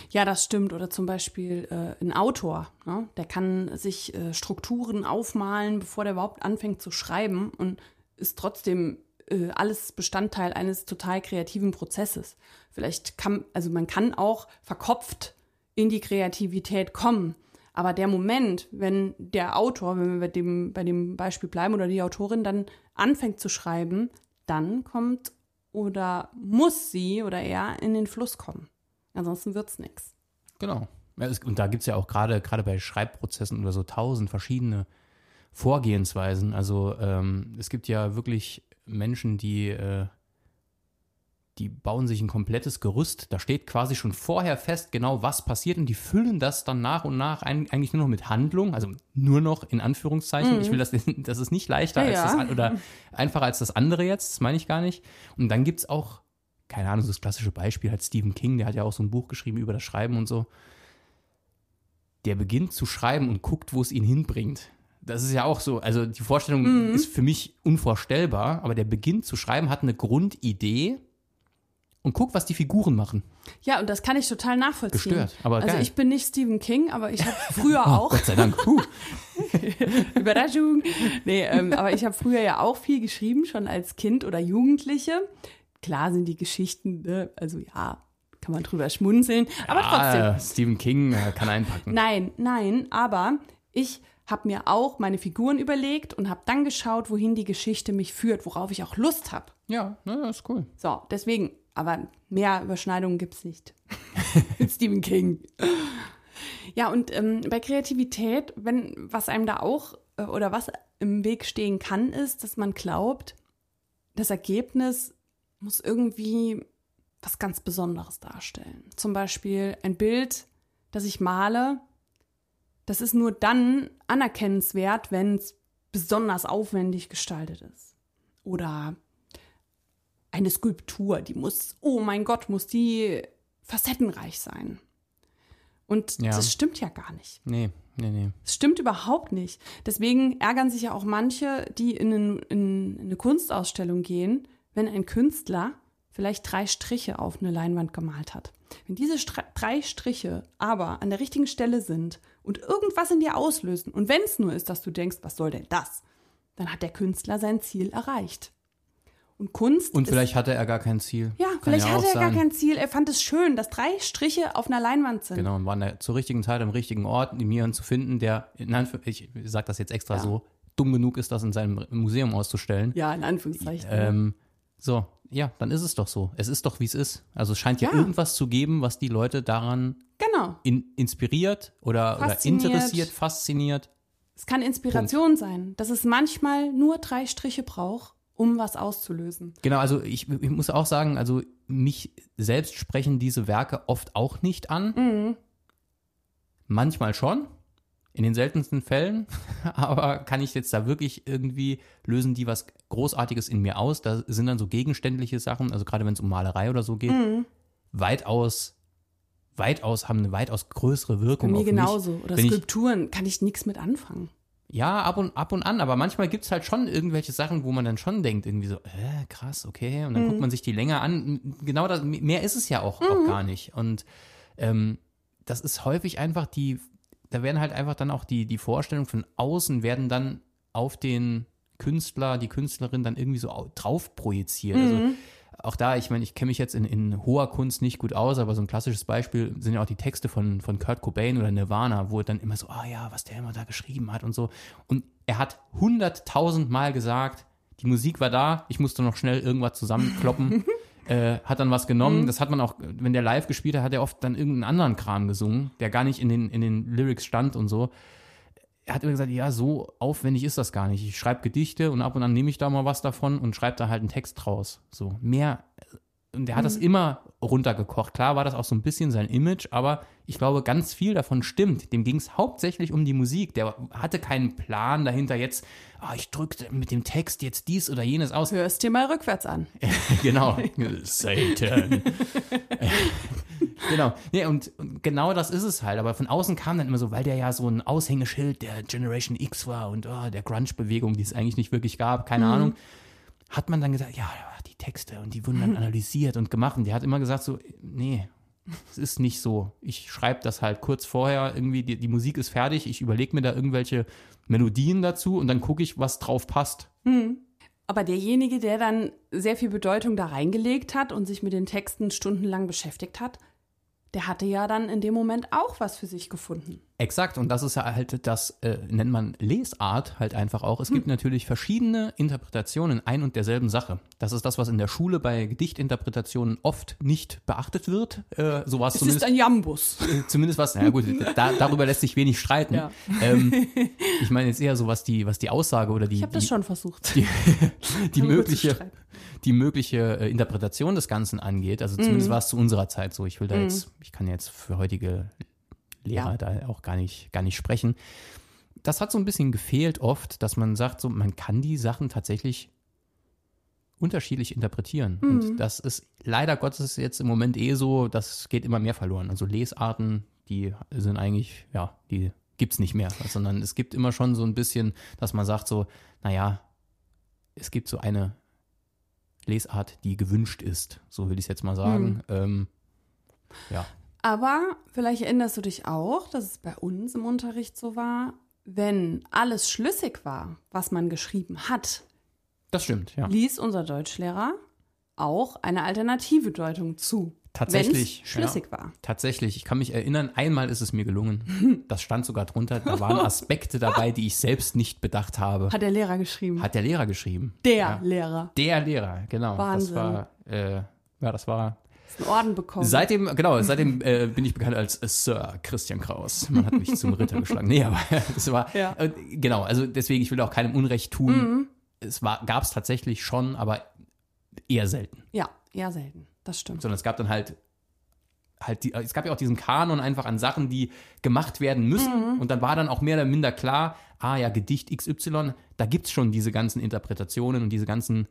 Ja, das stimmt. Oder zum Beispiel äh, ein Autor, ne? der kann sich äh, Strukturen aufmalen, bevor der überhaupt anfängt zu schreiben und ist trotzdem äh, alles Bestandteil eines total kreativen Prozesses. Vielleicht kann, also man kann auch verkopft in die Kreativität kommen. Aber der Moment, wenn der Autor, wenn wir bei dem, bei dem Beispiel bleiben oder die Autorin dann anfängt zu schreiben, dann kommt oder muss sie oder er in den Fluss kommen. Ansonsten wird's nichts. Genau. Ja, es, und da gibt es ja auch gerade gerade bei Schreibprozessen oder so tausend verschiedene Vorgehensweisen. Also ähm, es gibt ja wirklich Menschen, die, äh, die bauen sich ein komplettes Gerüst. Da steht quasi schon vorher fest, genau was passiert und die füllen das dann nach und nach ein, eigentlich nur noch mit Handlung, also nur noch in Anführungszeichen. Ich will das, das ist nicht leichter Ja, als das oder einfacher als das andere jetzt, das meine ich gar nicht. Und dann gibt es auch keine Ahnung, so das klassische Beispiel hat Stephen King, der hat ja auch so ein Buch geschrieben über das Schreiben und so. Der beginnt zu schreiben und guckt, wo es ihn hinbringt. Das ist ja auch so, also die Vorstellung ist für mich unvorstellbar, aber der beginnt zu schreiben, hat eine Grundidee und guckt, was die Figuren machen. Ja, und das kann ich total nachvollziehen. Gestört, aber also geil. ich bin nicht Stephen King, aber ich habe <laughs> früher Oh, auch Gott sei Dank. Puh. <laughs> Überraschung. Nee, ähm, aber ich habe früher ja auch viel geschrieben, schon als Kind oder Jugendliche. Klar sind die Geschichten, ne? also ja, kann man drüber schmunzeln, aber trotzdem. Ah, Stephen King äh, kann einpacken. Nein, nein, aber ich habe mir auch meine Figuren überlegt und habe dann geschaut, wohin die Geschichte mich führt, worauf ich auch Lust habe. Ja, na, das ist cool. So, deswegen, aber mehr Überschneidungen gibt es nicht. <laughs> Stephen King. Ja, und ähm, bei Kreativität, wenn was einem da auch äh, oder was im Weg stehen kann, ist, dass man glaubt, das Ergebnis muss irgendwie was ganz Besonderes darstellen. Zum Beispiel ein Bild, das ich male, das ist nur dann anerkennenswert, wenn es besonders aufwendig gestaltet ist. Oder eine Skulptur, die muss, oh mein Gott, muss die facettenreich sein. Und Ja. das stimmt ja gar nicht. Nee, nee, nee. Es stimmt überhaupt nicht. Deswegen ärgern sich ja auch manche, die in, einen- in eine Kunstausstellung gehen, wenn ein Künstler vielleicht drei Striche auf eine Leinwand gemalt hat. Wenn diese Stra drei Striche aber an der richtigen Stelle sind und irgendwas in dir auslösen, und wenn es nur ist, dass du denkst, was soll denn das, dann hat der Künstler sein Ziel erreicht. Und Kunst. Und ist, vielleicht hatte er gar kein Ziel. Ja, Kann vielleicht ja hatte er gar sein. kein Ziel. Er fand es schön, dass drei Striche auf einer Leinwand sind. Genau, und war an der, zur richtigen Zeit am richtigen Ort, jemanden zu finden, der, in Anführ- ich sage das jetzt extra Ja. so, dumm genug ist, das in seinem Museum auszustellen. Ja, in Anführungszeichen. Ähm, so, ja, dann ist es doch so. Es ist doch, wie es ist. Also es scheint ja, Ja. irgendwas zu geben, was die Leute daran genau. in, inspiriert oder, oder interessiert, fasziniert. Es kann Inspiration sein, dass es manchmal nur drei Striche braucht, um was auszulösen. Genau, also ich, ich muss auch sagen, also mich selbst sprechen diese Werke oft auch nicht an. Mhm. Manchmal schon, in den seltensten Fällen, <laughs> aber kann ich jetzt da wirklich irgendwie lösen die was Großartiges in mir aus? Da sind dann so gegenständliche Sachen, also gerade wenn es um Malerei oder so geht, Mhm. weitaus, weitaus, haben eine weitaus größere Bei Wirkung mir auf genauso. mich. Oder Wenn ich, Skulpturen kann ich nichts mit anfangen. Ja, ab und, ab und an, aber manchmal gibt es halt schon irgendwelche Sachen, wo man dann schon denkt, irgendwie so, äh, krass, okay, und dann guckt man sich die länger an. Genau das, mehr ist es ja auch, auch gar nicht. Und ähm, das ist häufig einfach die, da werden halt einfach dann auch die, die Vorstellungen von außen werden dann auf den Künstler, die Künstlerin dann irgendwie so au- drauf projiziert. Also auch da, ich meine, ich kenne mich jetzt in, in hoher Kunst nicht gut aus, aber so ein klassisches Beispiel sind ja auch die Texte von, von Kurt Cobain oder Nirvana, wo er dann immer so, ah ja, was der immer da geschrieben hat und so. Und er hat hunderttausend Mal gesagt, die Musik war da, ich musste noch schnell irgendwas zusammenkloppen. <laughs> äh, hat dann was genommen. Das hat man auch, wenn der live gespielt hat, hat er oft dann irgendeinen anderen Kram gesungen, der gar nicht in den, in den Lyrics stand und so. Er hat immer gesagt, ja, so aufwendig ist das gar nicht. Ich schreibe Gedichte und ab und an nehme ich da mal was davon und schreibe da halt einen Text draus. So, mehr. Und der hat das immer runtergekocht. Klar war das auch so ein bisschen sein Image, aber ich glaube, ganz viel davon stimmt. Dem ging es hauptsächlich um die Musik. Der hatte keinen Plan dahinter jetzt, ah, ich drücke mit dem Text jetzt dies oder jenes aus. Hör es dir mal rückwärts an. <laughs> genau. <laughs> Satan. <laughs> genau. Nee, und, und genau das ist es halt. Aber von außen kam dann immer so, weil der ja so ein Aushängeschild der Generation X war und oh, der Grunge-Bewegung, die es eigentlich nicht wirklich gab, keine Ahnung, hat man dann gesagt, ja, die Texte und die wurden dann <laughs> analysiert und gemacht. Und der hat immer gesagt so, nee, es ist nicht so. Ich schreibe das halt kurz vorher, irgendwie, die, die Musik ist fertig, ich überlege mir da irgendwelche Melodien dazu und dann gucke ich, was drauf passt. Aber derjenige, der dann sehr viel Bedeutung da reingelegt hat und sich mit den Texten stundenlang beschäftigt hat, der hatte ja dann in dem Moment auch was für sich gefunden. Exakt, und das ist ja halt das, äh, nennt man Lesart halt einfach auch. Es gibt natürlich verschiedene Interpretationen ein und derselben Sache. Das ist das, was in der Schule bei Gedichtinterpretationen oft nicht beachtet wird. Äh, so war es Es zumindest, ist ein Jambus. äh, zumindest was, na gut, da, darüber lässt sich wenig streiten. Ja. Ähm, <laughs> ich meine jetzt eher so, was die, was die Aussage oder die, Ich habe das schon versucht. die, <laughs> die mögliche, die mögliche äh, Interpretation des Ganzen angeht. Also zumindest war es zu unserer Zeit so. Ich will da jetzt, ich kann jetzt für heutige Lehrer Ja. da auch gar nicht, gar nicht sprechen. Das hat so ein bisschen gefehlt oft, dass man sagt, so, man kann die Sachen tatsächlich unterschiedlich interpretieren. Und das ist leider Gottes jetzt im Moment eh so, das geht immer mehr verloren. Also Lesarten, die sind eigentlich, ja, die gibt's nicht mehr, sondern es gibt immer schon so ein bisschen, dass man sagt so, naja, es gibt so eine Lesart, die gewünscht ist, so will ich es jetzt mal sagen. Ähm, ja. Aber vielleicht erinnerst du dich auch, dass es bei uns im Unterricht so war, wenn alles schlüssig war, was man geschrieben hat, Das stimmt, ja. ließ unser Deutschlehrer auch eine alternative Deutung zu. Tatsächlich, schlüssig ja. war. Tatsächlich, ich kann mich erinnern, einmal ist es mir gelungen. <laughs> Das stand sogar drunter. Da waren <laughs> Aspekte dabei, die ich selbst nicht bedacht habe. Hat der Lehrer geschrieben. Hat der Lehrer geschrieben. der Ja. Lehrer. Der Lehrer, genau. Wahnsinn. Das war, äh, ja, das war. Einen Orden bekommen. Seitdem, genau, seitdem äh, bin ich bekannt als äh, Sir Christian Kraus. Man hat mich <laughs> zum Ritter geschlagen. Nee, aber <laughs> das war, Ja. äh, genau, also deswegen, ich will auch keinem Unrecht tun. Es war, gab es tatsächlich schon, aber eher selten. ja, eher selten. Das stimmt. sondern es gab dann halt halt die, es gab ja auch diesen Kanon einfach an Sachen, die gemacht werden müssen und dann war dann auch mehr oder minder klar, ah ja, Gedicht XY, da gibt's schon diese ganzen Interpretationen und diese ganzen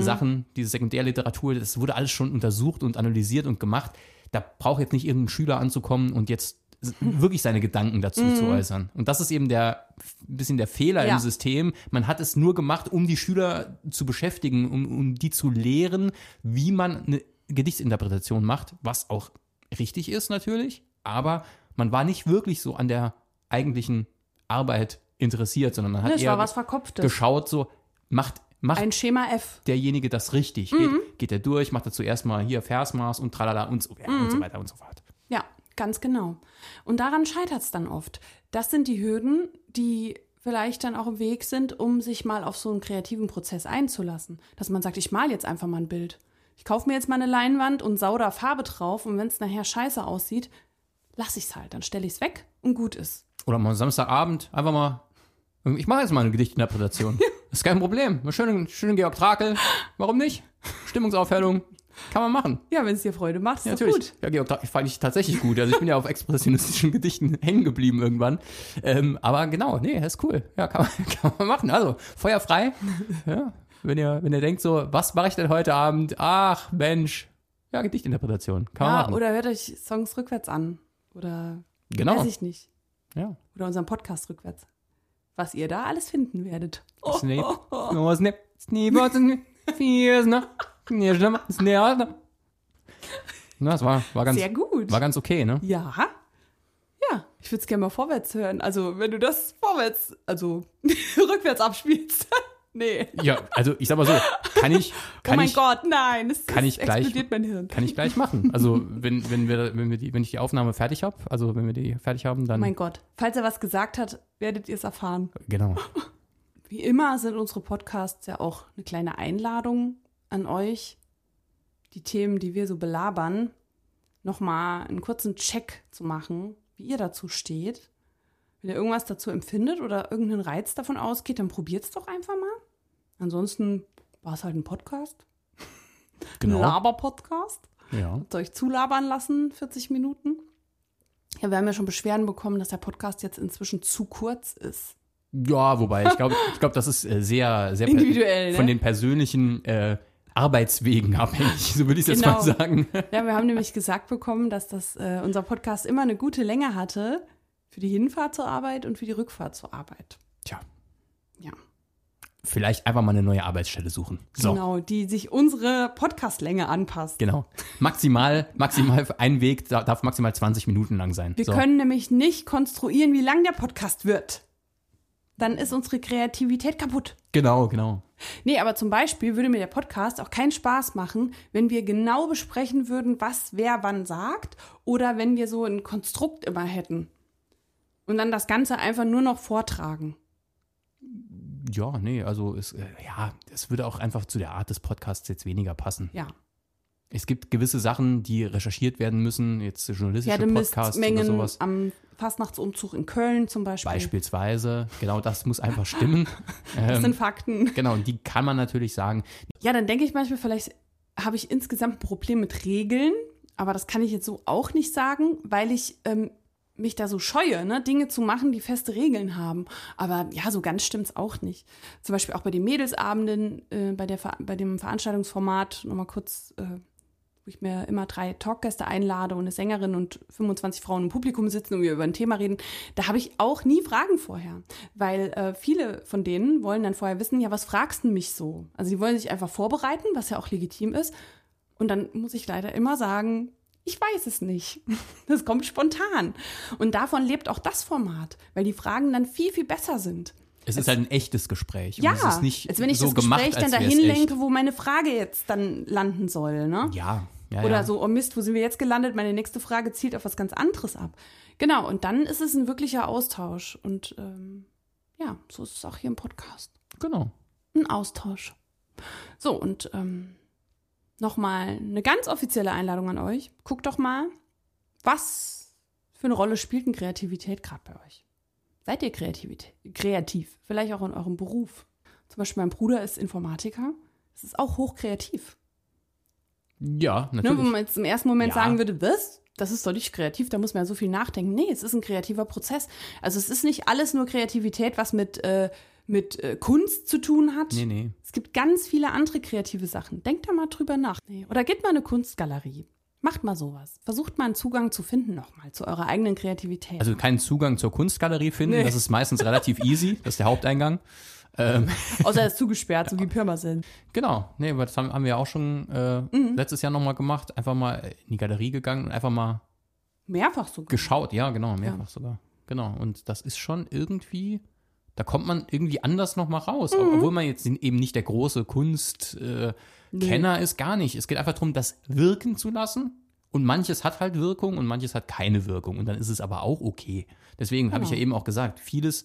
Sachen, diese Sekundärliteratur, das wurde alles schon untersucht und analysiert und gemacht. Da braucht jetzt nicht irgendein Schüler anzukommen und jetzt <laughs> wirklich seine Gedanken dazu zu äußern. Und das ist eben der ein bisschen der Fehler Ja. im System. Man hat es nur gemacht, um die Schüler zu beschäftigen, um, um die zu lehren, wie man eine Gedichtsinterpretation macht, was auch richtig ist natürlich, aber man war nicht wirklich so an der eigentlichen Arbeit interessiert, sondern man hat Das eher geschaut, so macht, macht Ein Schema F. derjenige das richtig? Mhm. Geht, geht er durch, macht er zuerst mal hier Versmaß und tralala und so, Mhm. und so weiter und so fort. Ja, ganz genau. Und daran scheitert es dann oft. Das sind die Hürden, die vielleicht dann auch im Weg sind, um sich mal auf so einen kreativen Prozess einzulassen. Dass man sagt, ich mal jetzt einfach mal ein Bild. Ich kaufe mir jetzt mal eine Leinwand und sau da Farbe drauf und wenn es nachher scheiße aussieht, lasse ich es halt. Dann stelle ich es weg und gut ist. Oder mal Samstagabend einfach mal, ich mache jetzt mal eine Gedichtinterpretation. <laughs> Ist kein Problem. Schönen, schönen Georg Trakel, warum nicht? Stimmungsaufhellung, kann man machen. Ja, wenn es dir Freude macht, ist Ja, natürlich. gut. Ja, Georg Trakel fand ich tatsächlich gut. Also ich bin ja auf expressionistischen Gedichten <laughs> hängen geblieben irgendwann. Ähm, aber genau, nee, ist cool. Ja, kann man, <laughs> kann man machen. Also, feuerfrei. Ja, wenn ihr, wenn ihr denkt so, was mache ich denn heute Abend? Ach, Mensch. Ja, Gedichtinterpretation. Kann man Ja, machen. oder hört euch Songs rückwärts an. Oder genau. weiß ich nicht. Ja. Oder unseren Podcast rückwärts. Was ihr da alles finden werdet. Oh, Snape. <laughs> No, Snape. Snape. Snape. Fiesner. Snape. Snape. Na, das war, war, ganz, Sehr gut. war ganz okay, ne? Ja. Ja, ich würde es gerne mal vorwärts hören. Also, wenn du das vorwärts, also <laughs> rückwärts abspielst. Nee. Ja, also ich sag mal so, kann ich, <laughs> kann oh mein ich, Gott, nein. Es, kann ich gleich- explodiert mein Hirn. kann ich gleich machen. Also wenn, wenn wir, wenn wir die, wenn ich die Aufnahme fertig habe, also wenn wir die fertig haben, dann Oh mein Gott. Falls er was gesagt hat, werdet ihr es erfahren. genau. <laughs> Wie immer sind unsere Podcasts ja auch eine kleine Einladung an euch, die Themen, die wir so belabern, nochmal einen kurzen Check zu machen, wie ihr dazu steht. Wenn ihr irgendwas dazu empfindet oder irgendeinen Reiz davon ausgeht, dann probiert es doch einfach mal. Ansonsten war es halt ein Podcast, ein Genau. Laber-Podcast. Ja. Habt ihr euch zulabern lassen, 40 Minuten. Ja, wir haben ja schon Beschwerden bekommen, dass der Podcast jetzt inzwischen zu kurz ist. Ja, wobei ich glaube, ich glaube, das ist äh, sehr, sehr Individuell, ne? von den persönlichen äh, Arbeitswegen abhängig, so würde ich es Genau. jetzt mal sagen. Ja, wir haben nämlich gesagt bekommen, dass das, äh, unser Podcast immer eine gute Länge hatte für die Hinfahrt zur Arbeit und für die Rückfahrt zur Arbeit. Tja, Ja, vielleicht einfach mal eine neue Arbeitsstelle suchen. So. genau, die sich unsere Podcastlänge anpasst. Genau. Maximal, maximal <laughs> ein Weg da- darf maximal 20 Minuten lang sein. Wir so. können nämlich nicht konstruieren, wie lang der Podcast wird. Dann ist unsere Kreativität kaputt. Genau, genau. Nee, aber zum Beispiel würde mir der Podcast auch keinen Spaß machen, wenn wir genau besprechen würden, was wer wann sagt oder wenn wir so ein Konstrukt immer hätten. Und dann das Ganze einfach nur noch vortragen. Ja, nee, also es, äh, ja, es würde auch einfach zu der Art des Podcasts jetzt weniger passen. Ja. Es gibt gewisse Sachen, die recherchiert werden müssen, jetzt journalistische Podcasts oder Pferdemistmengen sowas. am Fastnachtsumzug in Köln zum Beispiel. Beispielsweise, genau das muss einfach stimmen. <laughs> Das ähm, sind Fakten. genau, und die kann man natürlich sagen. Ja, dann denke ich manchmal, vielleicht habe ich insgesamt ein Problem mit Regeln, aber das kann ich jetzt so auch nicht sagen, weil ich ähm, mich da so scheue, ne, Dinge zu machen, die feste Regeln haben. Aber ja, so ganz stimmt's auch nicht. Zum Beispiel auch bei den Mädelsabenden, äh, bei, der, bei dem Veranstaltungsformat, nochmal kurz, äh, wo ich mir immer drei Talkgäste einlade und eine Sängerin und 25 Frauen im Publikum sitzen und wir über ein Thema reden, da habe ich auch nie Fragen vorher. Weil äh, viele von denen wollen dann vorher wissen, ja, was fragst du mich so? Also die wollen sich einfach vorbereiten, was ja auch legitim ist. Und dann muss ich leider immer sagen, ich weiß es nicht. <laughs> Das kommt spontan. Und davon lebt auch das Format, weil die Fragen dann viel, viel besser sind. Es ist halt ein echtes Gespräch. Ja, es ist nicht als wenn ich so das gemacht, Gespräch dann als wär's dahin lenke, wo meine Frage jetzt dann landen soll. Ne? Ja, ja, Oder ja. so, oh Mist, wo sind wir jetzt gelandet? Meine nächste Frage zielt auf was ganz anderes ab. Genau, und dann ist es ein wirklicher Austausch. Und ähm, ja, so ist es auch hier im Podcast. Genau. Ein Austausch. So, und ähm, nochmal eine ganz offizielle Einladung an euch. Guckt doch mal, was für eine Rolle spielt denn Kreativität gerade bei euch? Seid ihr Kreativität, kreativ? Vielleicht auch in eurem Beruf. Zum Beispiel mein Bruder ist Informatiker. Es ist auch hochkreativ. Ja, Ne, natürlich. wo man jetzt im ersten Moment Ja. sagen würde, was? Das ist doch nicht kreativ, da muss man ja so viel nachdenken. Nee, es ist ein kreativer Prozess. Also es ist nicht alles nur Kreativität, was mit, äh, mit äh, Kunst zu tun hat. nee, nee. Es gibt ganz viele andere kreative Sachen. Denkt da mal drüber nach. Nee. Oder geht mal in eine Kunstgalerie. Macht mal sowas. Versucht mal einen Zugang zu finden nochmal zu eurer eigenen Kreativität. Also keinen Zugang zur Kunstgalerie finden, Nee. das ist meistens relativ <laughs> easy, das ist der Haupteingang. Ähm, Außer er ist zugesperrt, so wie Pirma sind. genau, nee, aber das haben, haben wir auch schon äh, letztes Jahr nochmal gemacht, einfach mal in die Galerie gegangen und einfach mal Mehrfach sogar. geschaut, ja, genau, mehrfach sogar. Genau, und das ist schon irgendwie, da kommt man irgendwie anders nochmal raus, Mhm. obwohl man jetzt eben nicht der große Kunstkenner äh, Kenner ist, gar nicht. Es geht einfach darum, das wirken zu lassen. Und manches hat halt Wirkung und manches hat keine Wirkung. Und dann ist es aber auch okay. Deswegen habe ich ja Genau. eben auch gesagt, vieles,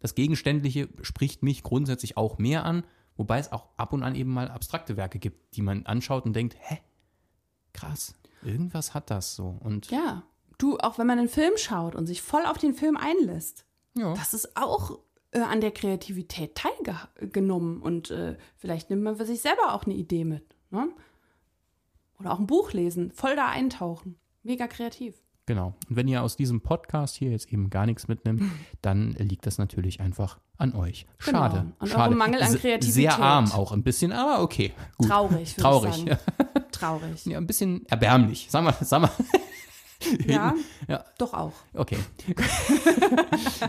das Gegenständliche spricht mich grundsätzlich auch mehr an, wobei es auch ab und an eben mal abstrakte Werke gibt, die man anschaut und denkt, hä, krass, irgendwas hat das so. Und Ja. Du, auch wenn man einen Film schaut und sich voll auf den Film einlässt, ja, das ist auch äh, an der Kreativität teilgenommen. Und äh, vielleicht nimmt man für sich selber auch eine Idee mit. Ne? Oder auch ein Buch lesen, voll da eintauchen. Mega kreativ. genau. Und wenn ihr aus diesem Podcast hier jetzt eben gar nichts mitnimmt, <laughs> dann liegt das natürlich einfach an euch. Schade. Genau. An schade. eurem Mangel an Kreativität. Sehr arm auch ein bisschen, aber okay. Gut. Traurig, Traurig. sagen. <laughs> Traurig. ja, ein bisschen erbärmlich. Sag mal, sag mal. <laughs> Ja, Ja. doch auch. Okay. <laughs>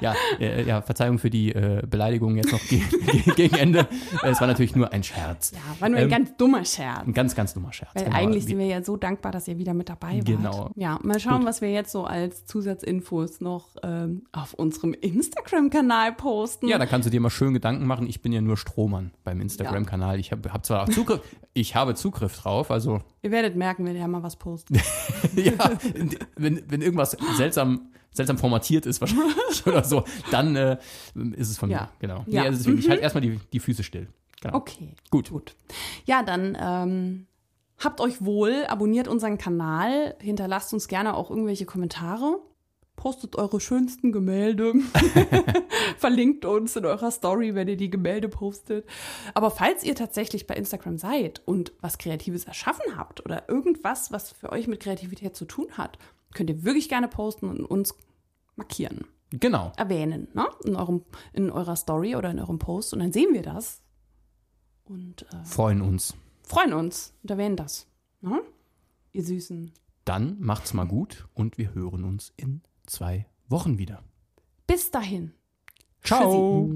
ja, äh, ja, Verzeihung für die äh, Beleidigung jetzt noch ge <laughs> ge gegen Ende. Äh, Es war natürlich nur ein Scherz. Ja, war nur ein Ähm, ganz dummer Scherz. Ein ganz, ganz dummer Scherz. Weil genau. eigentlich sind wir ja so dankbar, dass ihr wieder mit dabei wart. Genau. Ja, mal schauen, Gut. was wir jetzt so als Zusatzinfos noch ähm, auf unserem Instagram-Kanal posten. ja, da kannst du dir mal schön Gedanken machen. Ich bin ja nur Strohmann beim Instagram-Kanal. Ich habe hab zwar auch Zugriff, ich habe Zugriff drauf, also Ihr werdet merken, wenn ihr mal was postet. ja, wenn, wenn irgendwas seltsam, seltsam formatiert ist wahrscheinlich <laughs> oder so, dann äh, ist es von Ja. mir. Genau. Ja. Nee, also deswegen, ich halte erstmal die, die Füße still. Genau. Okay. Gut. Gut. Ja, dann ähm, habt euch wohl, abonniert unseren Kanal, hinterlasst uns gerne auch irgendwelche Kommentare. Postet eure schönsten Gemälde. <laughs> Verlinkt uns in eurer Story, wenn ihr die Gemälde postet. Aber falls ihr tatsächlich bei Instagram seid und was Kreatives erschaffen habt oder irgendwas, was für euch mit Kreativität zu tun hat, könnt ihr wirklich gerne posten und uns markieren, Genau. erwähnen, ne? In, eurem, in eurer Story oder in eurem Post. Und dann sehen wir das. Und äh, Freuen uns. freuen uns und erwähnen das. Ne? Ihr Süßen. Dann macht's mal gut und wir hören uns in zwei Wochen wieder. Bis dahin. Ciao.